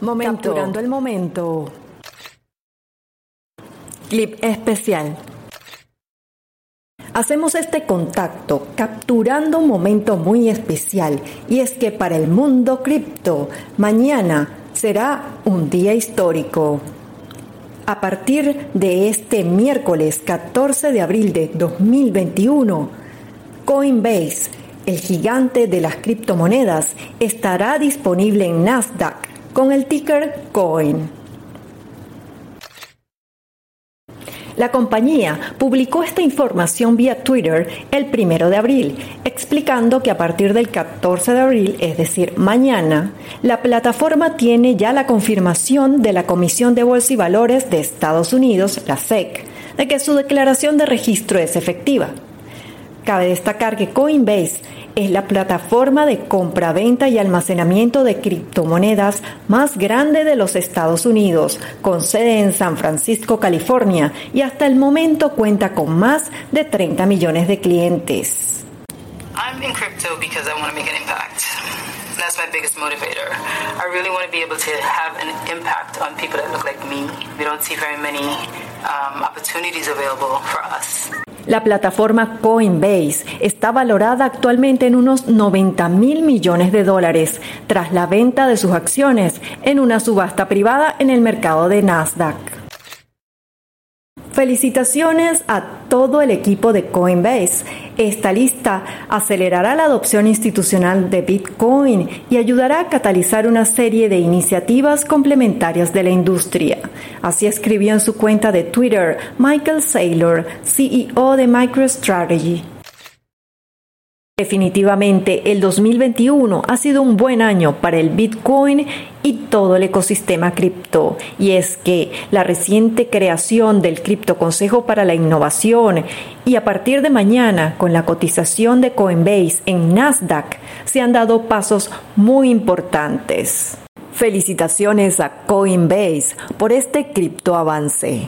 Momento. Capturando el momento. Clip especial. Hacemos este contacto capturando un momento muy especial y es que para el mundo cripto mañana será un día histórico. A partir de este miércoles 14 de abril de 2021, Coinbase, el gigante de las criptomonedas, estará disponible en Nasdaq con el ticker COIN. La compañía publicó esta información vía Twitter el primero de abril, explicando que a partir del 14 de abril, es decir, mañana, la plataforma tiene ya la confirmación de la Comisión de Bolsa y Valores de Estados Unidos, la SEC, de que su declaración de registro es efectiva. Cabe destacar que Coinbase es la plataforma de compra-venta y almacenamiento de criptomonedas más grande de los Estados Unidos, con sede en San Francisco, California, y hasta el momento cuenta con más de 30 millones de clientes. I'm in crypto because I want to make an impact. That's my biggest motivator. I really want to be able to have an impact on people that look like me. We don't see very many um, La plataforma Coinbase está valorada actualmente en unos 90 mil millones de dólares tras la venta de sus acciones en una subasta privada en el mercado de Nasdaq. Felicitaciones a todo el equipo de Coinbase. Esta lista acelerará la adopción institucional de Bitcoin y ayudará a catalizar una serie de iniciativas complementarias de la industria. Así escribió en su cuenta de Twitter Michael Saylor, CEO de MicroStrategy. Definitivamente, el 2021 ha sido un buen año para el Bitcoin y todo el ecosistema cripto. Y es que la reciente creación del Cripto Consejo para la Innovación y a partir de mañana con la cotización de Coinbase en Nasdaq se han dado pasos muy importantes. Felicitaciones a Coinbase por este cripto avance.